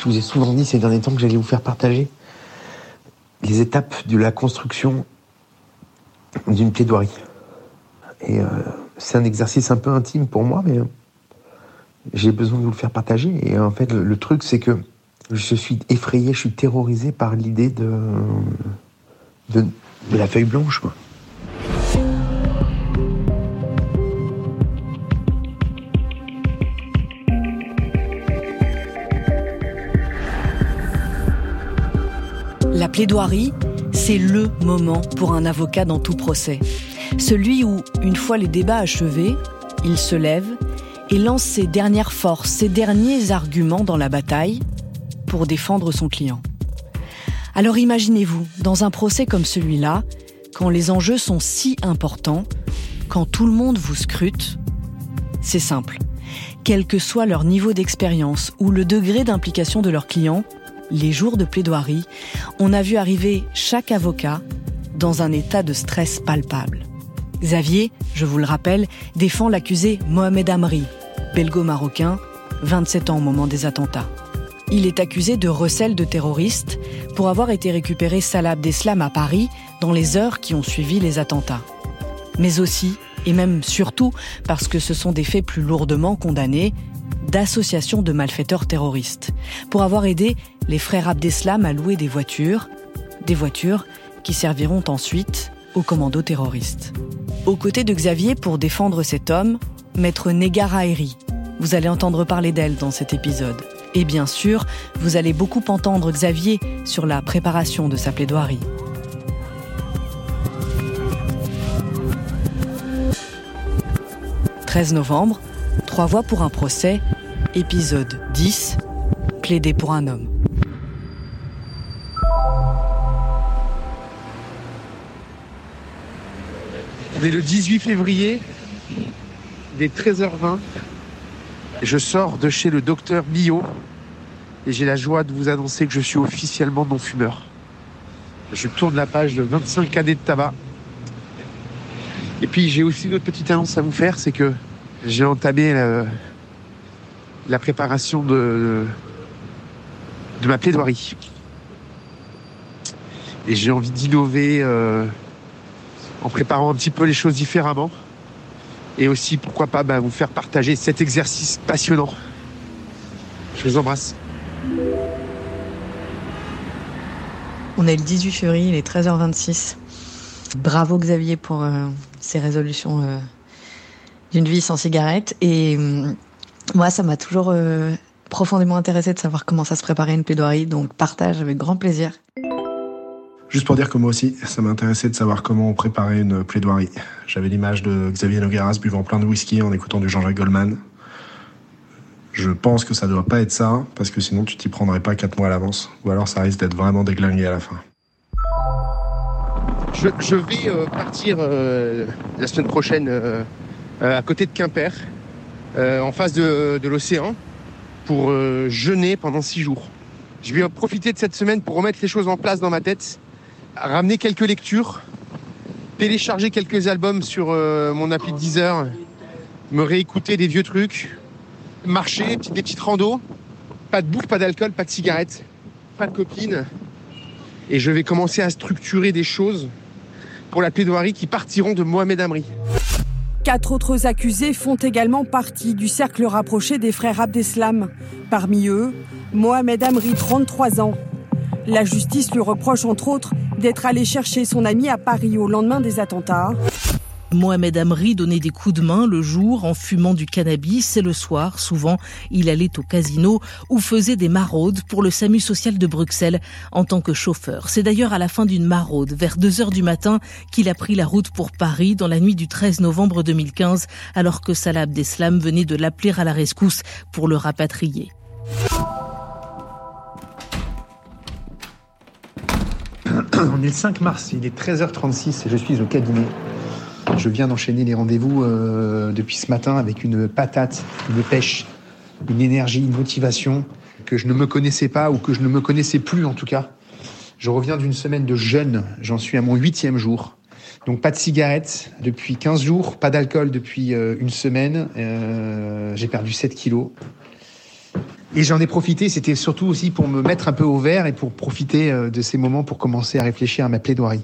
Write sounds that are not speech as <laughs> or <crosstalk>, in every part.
Je vous ai souvent dit ces derniers temps que j'allais vous faire partager les étapes de la construction d'une plaidoirie. Et euh, c'est un exercice un peu intime pour moi, mais j'ai besoin de vous le faire partager. Et en fait, le, truc, c'est que je suis effrayé, je suis terrorisé par l'idée de, de, la feuille blanche. La plaidoirie, c'est le moment pour un avocat dans tout procès. Celui où, une fois les débats achevés, il se lève et lance ses dernières forces, ses derniers arguments dans la bataille pour défendre son client. Alors imaginez-vous, dans un procès comme celui-là, quand les enjeux sont si importants, quand tout le monde vous scrute, c'est simple. Quel que soit leur niveau d'expérience ou le degré d'implication de leur client, les jours de plaidoirie, on a vu arriver chaque avocat dans un état de stress palpable. Xavier, je vous le rappelle, défend l'accusé Mohamed Amri, belgo-marocain, 27 ans au moment des attentats. Il est accusé de recel de terroristes pour avoir été récupéré Salah Abdeslam à Paris dans les heures qui ont suivi les attentats. Mais aussi, et même surtout, parce que ce sont des faits plus lourdement condamnés, d'associations de malfaiteurs terroristes, pour avoir aidé les frères Abdeslam à louer des voitures, des voitures qui serviront ensuite aux commandos terroristes. Aux côtés de Xavier pour défendre cet homme, maître Negara Eri. Vous allez entendre parler d'elle dans cet épisode. Et bien sûr, vous allez beaucoup entendre Xavier sur la préparation de sa plaidoirie. « 13 novembre, Trois voix pour un procès, épisode 10, plaider pour un homme. On est le 18 février, il est 13h20. Je sors de chez le docteur Millot et j'ai la joie de vous annoncer que je suis officiellement non-fumeur. Je tourne la page de 25 années de tabac. Et puis j'ai aussi une autre petite annonce à vous faire, c'est que j'ai entamé la, préparation de, de ma plaidoirie. Et j'ai envie d'innover euh, en préparant un petit peu les choses différemment. Et aussi, pourquoi pas, bah, vous faire partager cet exercice passionnant. Je vous embrasse. On est le 18 février, il est 13h26. Bravo Xavier pour euh, ces résolutions euh, d'une vie sans cigarette. Et hum, moi, ça m'a toujours euh, profondément intéressé de savoir comment ça se préparait une plaidoirie, donc partage avec grand plaisir. Juste pour dire que moi aussi, ça m'intéressait de savoir comment on préparait une plaidoirie. J'avais l'image de Xavier Nogueras buvant plein de whisky en écoutant du Jean-Jacques Goldman. Je pense que ça doit pas être ça, parce que sinon tu t'y prendrais pas quatre mois à l'avance. Ou alors ça risque d'être vraiment déglingué à la fin. Je, vais euh, partir euh, la semaine prochaine euh, à côté de Quimper, euh, en face de, l'océan, pour euh, jeûner pendant six jours. Je vais profiter de cette semaine pour remettre les choses en place dans ma tête, ramener quelques lectures, télécharger quelques albums sur mon appli de Deezer, me réécouter des vieux trucs, marcher, des petites randos, pas de bouffe, pas d'alcool, pas de cigarettes, pas de copines. Et je vais commencer à structurer des choses pour la plaidoirie qui partiront de Mohamed Amri. Quatre autres accusés font également partie du cercle rapproché des frères Abdeslam. Parmi eux, Mohamed Amri, 33 ans. La justice lui reproche entre autres d'être allé chercher son ami à Paris au lendemain des attentats. Mohamed Amri donnait des coups de main le jour en fumant du cannabis et le soir, souvent, il allait au casino ou faisait des maraudes pour le SAMU social de Bruxelles en tant que chauffeur. C'est d'ailleurs à la fin d'une maraude, vers 2 heures du matin, qu'il a pris la route pour Paris dans la nuit du 13 novembre 2015, alors que Salah Abdeslam venait de l'appeler à la rescousse pour le rapatrier. On est le 5 mars, il est 13h36 et je suis au cabinet je viens d'enchaîner les rendez-vous euh, depuis ce matin avec une patate, une pêche, une énergie, une motivation que je ne me connaissais pas ou que je ne me connaissais plus en tout cas. Je reviens d'une semaine de jeûne, j'en suis à mon huitième jour. Donc pas de cigarette depuis 15 jours, pas d'alcool depuis euh, une semaine. Euh, j'ai perdu 7 kilos. Et j'en ai profité, c'était surtout aussi pour me mettre un peu au vert et pour profiter euh, de ces moments pour commencer à réfléchir à ma plaidoirie.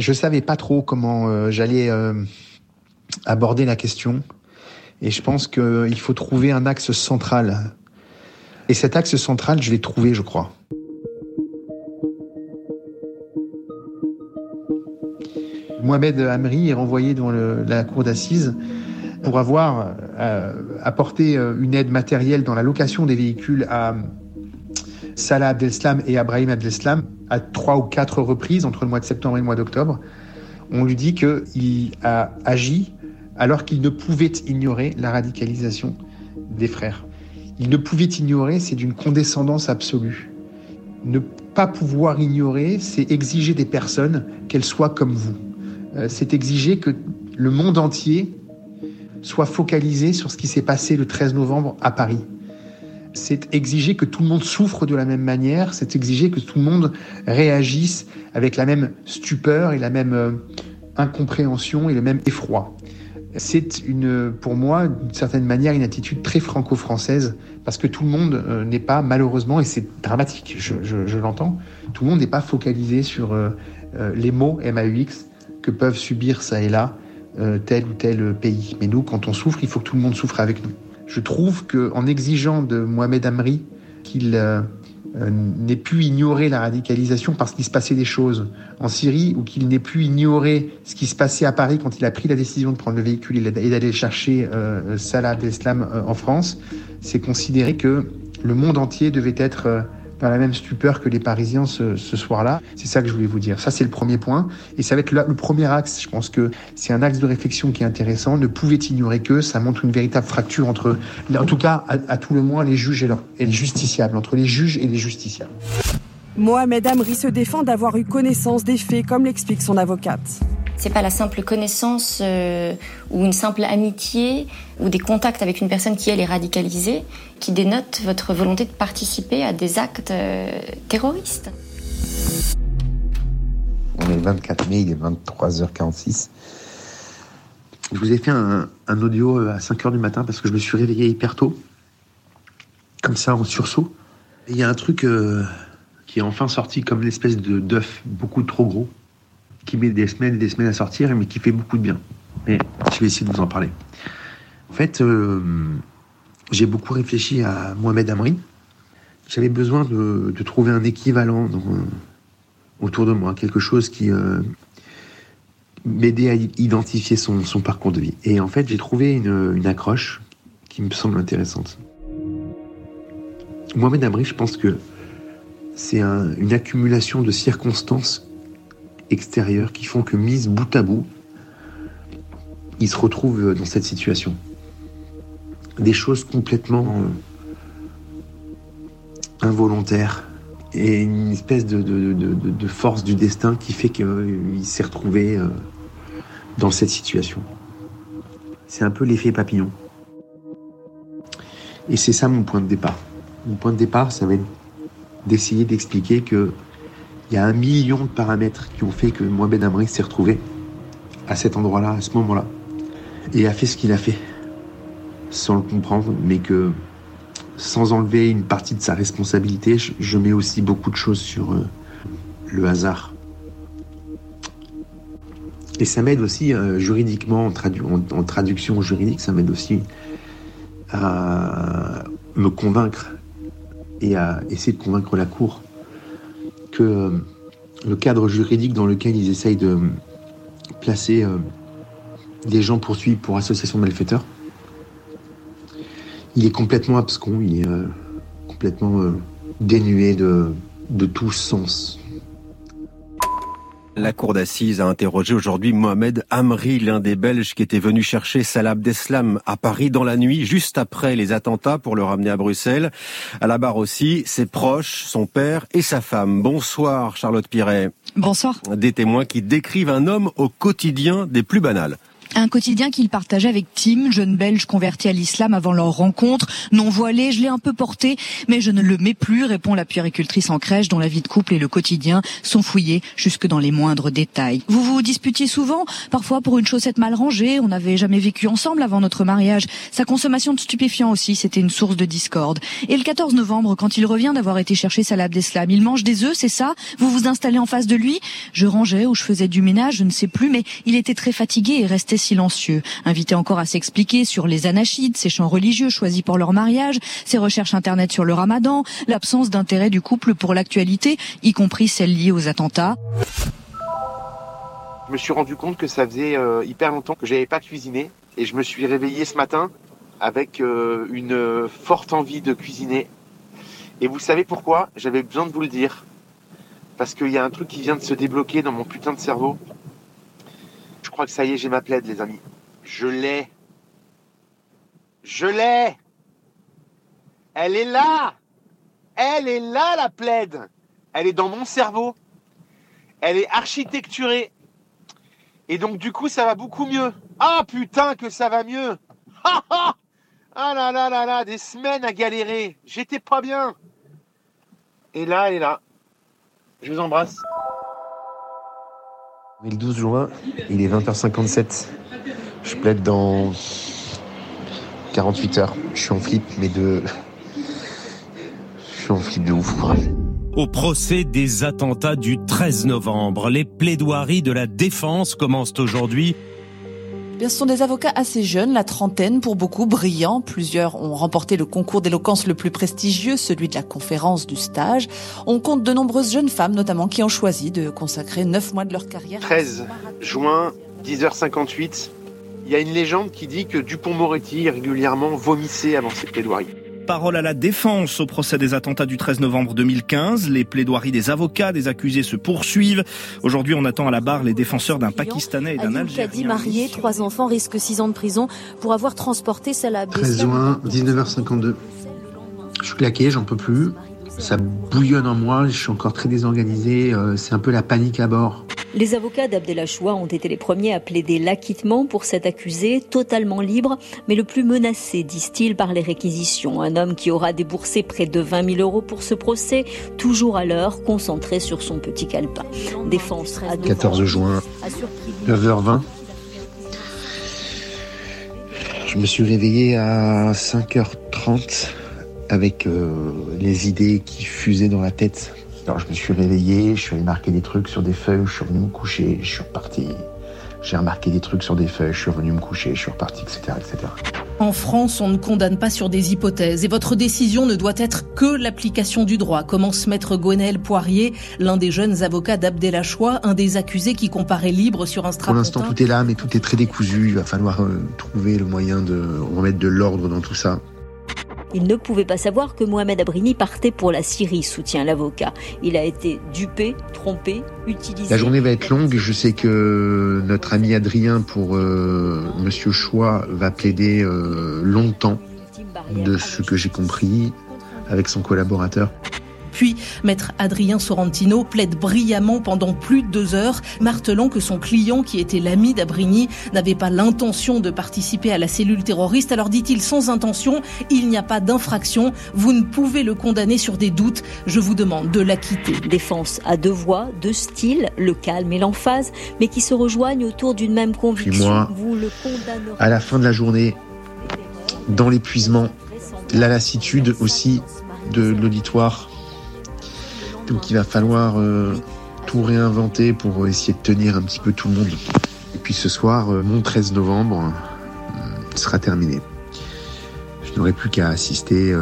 Je savais pas trop comment euh, j'allais euh, aborder la question. Et je pense qu'il faut trouver un axe central. Et cet axe central, je l'ai trouvé, je crois. Mohamed Amri est renvoyé dans la cour d'assises pour avoir euh, apporté une aide matérielle dans la location des véhicules à Salah Abdeslam et Abrahim Abdeslam à trois ou quatre reprises entre le mois de septembre et le mois d'octobre. On lui dit qu'il a agi alors qu'il ne pouvait ignorer la radicalisation des frères. Il ne pouvait ignorer, c'est d'une condescendance absolue. Ne pas pouvoir ignorer, c'est exiger des personnes qu'elles soient comme vous. Euh, c'est exiger que le monde entier soit focalisé sur ce qui s'est passé le 13 novembre à Paris. C'est exiger que tout le monde souffre de la même manière, c'est exiger que tout le monde réagisse avec la même stupeur et la même euh, incompréhension et le même effroi. C'est une, pour moi, d'une certaine manière, une attitude très franco-française, parce que tout le monde euh, n'est pas, malheureusement, et c'est dramatique, je, l'entends, tout le monde n'est pas focalisé sur euh, les mots MAUX que peuvent subir ça et là tel ou tel pays. Mais nous, quand on souffre, il faut que tout le monde souffre avec nous. Je trouve qu'en exigeant de Mohamed Amri qu'il euh, euh, n'ait pu ignorer la radicalisation parce qu'il se passait des choses en Syrie ou qu'il n'ait pu ignorer ce qui se passait à Paris quand il a pris la décision de prendre le véhicule et d'aller chercher Salah Abdeslam en France, c'est considérer que le monde entier devait être dans la même stupeur que les Parisiens ce, soir-là. C'est ça que je voulais vous dire. Ça, c'est le premier point. Et ça va être le, premier axe. Je pense que c'est un axe de réflexion qui est intéressant. Ne pouvait ignorer que ça montre une véritable fracture entre, en tout cas, à, tout le moins, les juges et, et les justiciables, entre les juges et les justiciables. Mohamed Amri se défend d'avoir eu connaissance des faits, comme l'explique son avocate. C'est pas la simple connaissance euh, ou une simple amitié ou des contacts avec une personne qui elle est radicalisée qui dénote votre volonté de participer à des actes euh, terroristes. On est le 24 mai, il est 23h46. Je vous ai fait un, audio euh, à 5h du matin parce que je me suis réveillé hyper tôt, comme ça en sursaut. il y a un truc qui est enfin sorti comme une espèce de d'œuf beaucoup trop gros qui met des semaines et des semaines à sortir, mais qui fait beaucoup de bien. Mais je vais essayer de vous en parler. En fait, euh, j'ai beaucoup réfléchi à Mohamed Amri. J'avais besoin de, trouver un équivalent autour de moi, quelque chose qui euh, m'aidait à identifier son, parcours de vie. Et en fait, j'ai trouvé une, accroche qui me semble intéressante. Mohamed Amri, je pense que c'est une accumulation de circonstances extérieures qui font que, mise bout à bout, il se retrouve dans cette situation. Des choses complètement euh, involontaires et une espèce de, force du destin qui fait qu'il s'est retrouvé euh, dans cette situation. C'est un peu l'effet papillon. Et c'est ça mon point de départ. Mon point de départ, ça va être d'essayer d'expliquer que il y a un million de paramètres qui ont fait que Mohamed Amri s'est retrouvé à cet endroit-là, à ce moment-là, et a fait ce qu'il a fait, sans le comprendre, mais que sans enlever une partie de sa responsabilité, je, mets aussi beaucoup de choses sur euh, le hasard. Et ça m'aide aussi euh, juridiquement, en, traduction juridique, ça m'aide aussi à me convaincre et à essayer de convaincre la Cour euh, le cadre juridique dans lequel ils essayent de placer euh, des gens poursuivis pour association de malfaiteurs, il est complètement abscon, il est euh, complètement dénué de tout sens. La cour d'assises a interrogé aujourd'hui Mohamed Amri, l'un des Belges qui était venu chercher Salah Abdeslam à Paris dans la nuit, juste après les attentats pour le ramener à Bruxelles. À la barre aussi, ses proches, son père et sa femme. Bonsoir Charlotte Piret. Bonsoir. Des témoins qui décrivent un homme au quotidien des plus banals. Un quotidien qu'il partageait avec Tim, jeune belge converti à l'islam avant leur rencontre. Non voilé, je l'ai un peu porté, mais je ne le mets plus, répond la puéricultrice en crèche dont la vie de couple et le quotidien sont fouillés jusque dans les moindres détails. Vous vous disputiez souvent, parfois pour une chaussette mal rangée, on n'avait jamais vécu ensemble avant notre mariage. Sa consommation de stupéfiants aussi, c'était une source de discorde. Et le 14 novembre, quand il revient d'avoir été chercher Salah d'Eslam, il mange des œufs, c'est ça? Vous vous installez en face de lui? Je rangeais ou je faisais du ménage, je ne sais plus, mais il était très fatigué et restait silencieux. Invité encore à s'expliquer sur les anachides, ses chants religieux choisis pour leur mariage, ses recherches internet sur le ramadan, l'absence d'intérêt du couple pour l'actualité, y compris celle liée aux attentats. Je me suis rendu compte que ça faisait euh, hyper longtemps que j'avais pas cuisiné et je me suis réveillé ce matin avec euh, une forte envie de cuisiner. Et vous savez pourquoi? J'avais besoin de vous le dire. Parce qu'il y a un truc qui vient de se débloquer dans mon putain de cerveau. Crois que ça y est, j'ai ma plaide, les amis. Je l'ai. Je l'ai. Elle est là. Elle est là, la plaide. Elle est dans mon cerveau. Elle est architecturée. Et donc, du coup, ça va beaucoup mieux. Ah, putain, que ça va mieux. <laughs> Ah là là là là, des semaines à galérer. J'étais pas bien. Et là, elle est là. Je vous embrasse. Le 12 juin, il est 20h57. Je plaide dans 48 heures. Je suis en flip, mais de. Je suis en flip de ouf, quoi. Au procès des attentats du 13 novembre, les plaidoiries de la défense commencent aujourd'hui ce sont des avocats assez jeunes, la trentaine pour beaucoup, brillants. Plusieurs ont remporté le concours d'éloquence le plus prestigieux, celui de la conférence du stage. On compte de nombreuses jeunes femmes, notamment, qui ont choisi de consacrer neuf mois de leur carrière. 13 juin, 10h58. Il y a une légende qui dit que Dupont-Moretti régulièrement vomissait avant ses plaidoiries parole à la défense au procès des attentats du 13 novembre 2015. Les plaidoiries des avocats des accusés se poursuivent. Aujourd'hui, on attend à la barre les défenseurs d'un Pakistanais et d'un Algérien. marié, trois enfants, risque six ans de prison pour avoir transporté Salah 13 juin, 19h52. Je suis claqué, j'en peux plus. Ça bouillonne en moi, je suis encore très désorganisé. Euh, c'est un peu la panique à bord. Les avocats d'Abdelachoua ont été les premiers à plaider l'acquittement pour cet accusé, totalement libre, mais le plus menacé, disent-ils, par les réquisitions. Un homme qui aura déboursé près de 20 000 euros pour ce procès, toujours à l'heure, concentré sur son petit calepin. Défense à 14 juin, 9h20. Je me suis réveillé à 5h30 avec euh, les idées qui fusaient dans la tête alors je me suis réveillé, je suis allé marquer des trucs sur des feuilles, je suis revenu me coucher, je suis reparti. J'ai remarqué des trucs sur des feuilles, je suis revenu me coucher, je suis reparti, etc., etc. En France, on ne condamne pas sur des hypothèses et votre décision ne doit être que l'application du droit, commence maître Gwenaël Poirier, l'un des jeunes avocats d'Abdelachoua, un des accusés qui comparait libre sur un strapontin. Pour l'instant, tout est là, mais tout est très décousu. Il va falloir euh, trouver le moyen de remettre de l'ordre dans tout ça. Il ne pouvait pas savoir que Mohamed Abrini partait pour la Syrie, soutient l'avocat. Il a été dupé, trompé, utilisé. La journée va être longue. Je sais que notre ami Adrien, pour euh, Monsieur Choix, va plaider euh, longtemps de ce que j'ai compris avec son collaborateur. Puis, maître Adrien Sorrentino plaide brillamment pendant plus de deux heures, martelant que son client, qui était l'ami d'Abrini, n'avait pas l'intention de participer à la cellule terroriste. Alors dit-il sans intention, il n'y a pas d'infraction, vous ne pouvez le condamner sur des doutes, je vous demande de l'acquitter. Défense à deux voix, deux styles, le calme et l'emphase, mais qui se rejoignent autour d'une même conviction. moi, vous le à la fin de la journée, dans l'épuisement, la lassitude aussi de l'auditoire, donc il va falloir euh, tout réinventer pour essayer de tenir un petit peu tout le monde. Et puis ce soir, euh, mon 13 novembre euh, sera terminé. Je n'aurai plus qu'à assister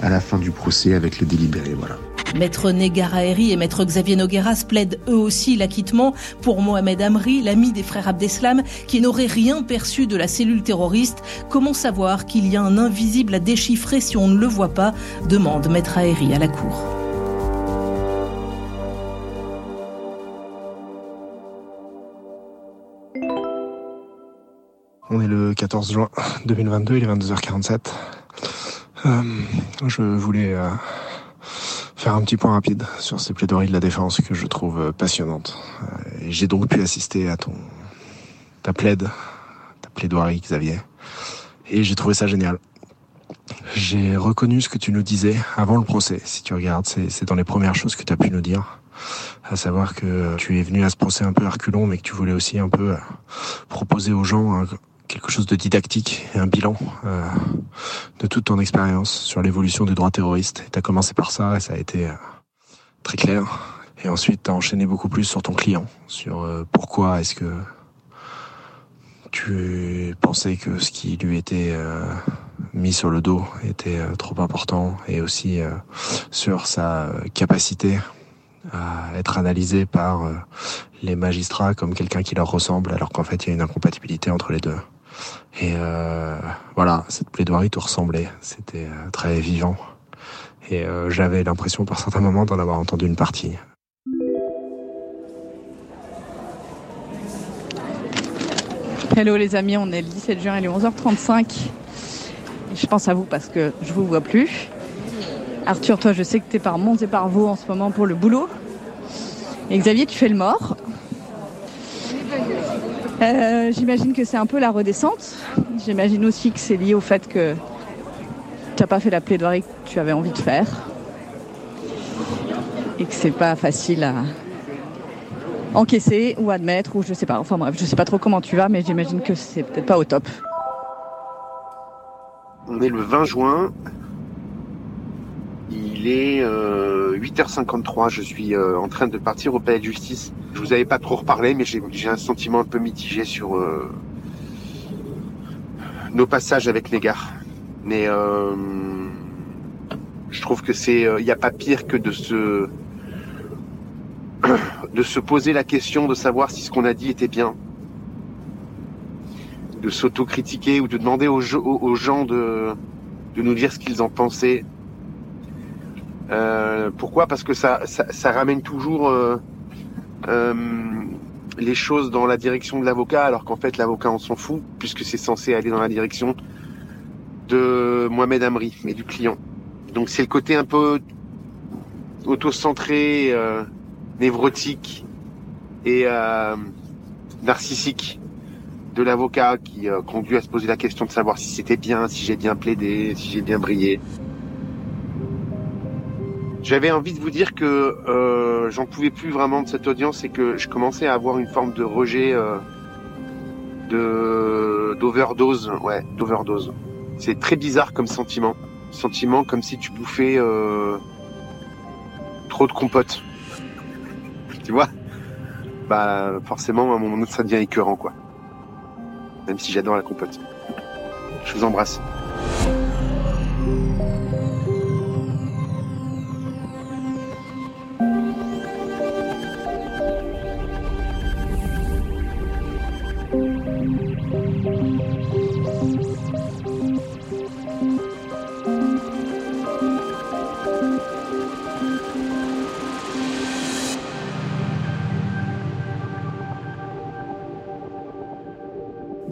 à la fin du procès avec le délibéré. Voilà. Maître Negaraeri et Maître Xavier Nogueras plaident eux aussi l'acquittement pour Mohamed Amri, l'ami des frères Abdeslam, qui n'aurait rien perçu de la cellule terroriste. Comment savoir qu'il y a un invisible à déchiffrer si on ne le voit pas demande Maître Aeri à la Cour. On est le 14 juin 2022, il est 22h47. Euh, je voulais euh, faire un petit point rapide sur ces plaidoiries de la défense que je trouve passionnantes. Euh, j'ai donc pu assister à ton ta plaide, ta plaidoirie, Xavier. Et j'ai trouvé ça génial. J'ai reconnu ce que tu nous disais avant le procès. Si tu regardes, c'est dans les premières choses que tu as pu nous dire. À savoir que tu es venu à ce procès un peu arculon, mais que tu voulais aussi un peu proposer aux gens quelque chose de didactique et un bilan euh, de toute ton expérience sur l'évolution du droit terroriste. Tu as commencé par ça et ça a été euh, très clair. Et ensuite, tu as enchaîné beaucoup plus sur ton client, sur pourquoi est-ce que tu pensais que ce qui lui était mis sur le dos était euh, trop important et aussi euh, sur sa capacité à être analysé par euh, les magistrats comme quelqu'un qui leur ressemble alors qu'en fait il y a une incompatibilité entre les deux. Et voilà, cette plaidoirie tout ressemblait, c'était très vivant. Et j'avais l'impression par certains moments d'en avoir entendu une partie. Hello les amis, on est le 17 juin, il est 11h35. Je pense à vous parce que je vous vois plus. Arthur, toi, je sais que tu es par Mont et par Vaux en ce moment pour le boulot. Et Xavier, tu fais le mort. Euh, j'imagine que c'est un peu la redescente. J'imagine aussi que c'est lié au fait que tu n'as pas fait la plaidoirie que tu avais envie de faire. Et que c'est pas facile à encaisser ou admettre ou je sais pas. Enfin bref, je sais pas trop comment tu vas, mais j'imagine que c'est peut-être pas au top. On est le 20 juin. Il est 8h53. Euh, je suis euh, en train de partir au palais de justice. Je vous avais pas trop reparlé, mais j'ai un sentiment un peu mitigé sur euh, nos passages avec les gars. Mais je trouve que c'est, il n'y a pas pire que de se <coughs> de se poser la question de savoir si ce qu'on a dit était bien de s'autocritiquer ou de demander aux, gens de, de nous dire ce qu'ils en pensaient. Euh, pourquoi? Parce que ça, ça, ramène toujours euh, euh, les choses dans la direction de l'avocat, alors qu'en fait l'avocat on s'en fout, puisque c'est censé aller dans la direction de Mohamed Amri, mais du client. Donc c'est le côté un peu auto-centré, névrotique et narcissique de l'avocat qui euh, conduit à se poser la question de savoir si c'était bien, si j'ai bien plaidé, si j'ai bien brillé. J'avais envie de vous dire que euh, j'en pouvais plus vraiment de cette audience et que je commençais à avoir une forme de rejet euh, de d'overdose, ouais, d'overdose. C'est très bizarre comme sentiment, sentiment comme si tu bouffais trop de compote. Tu vois? Bah forcément à un moment donné ça devient écœurant quoi même si j'adore la compote. Je vous embrasse.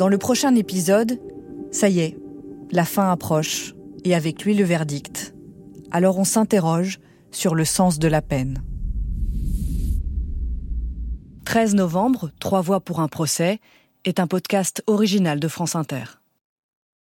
Dans le prochain épisode, ça y est, la fin approche, et avec lui le verdict. Alors on s'interroge sur le sens de la peine. 13 novembre, Trois voix pour un procès, est un podcast original de France Inter.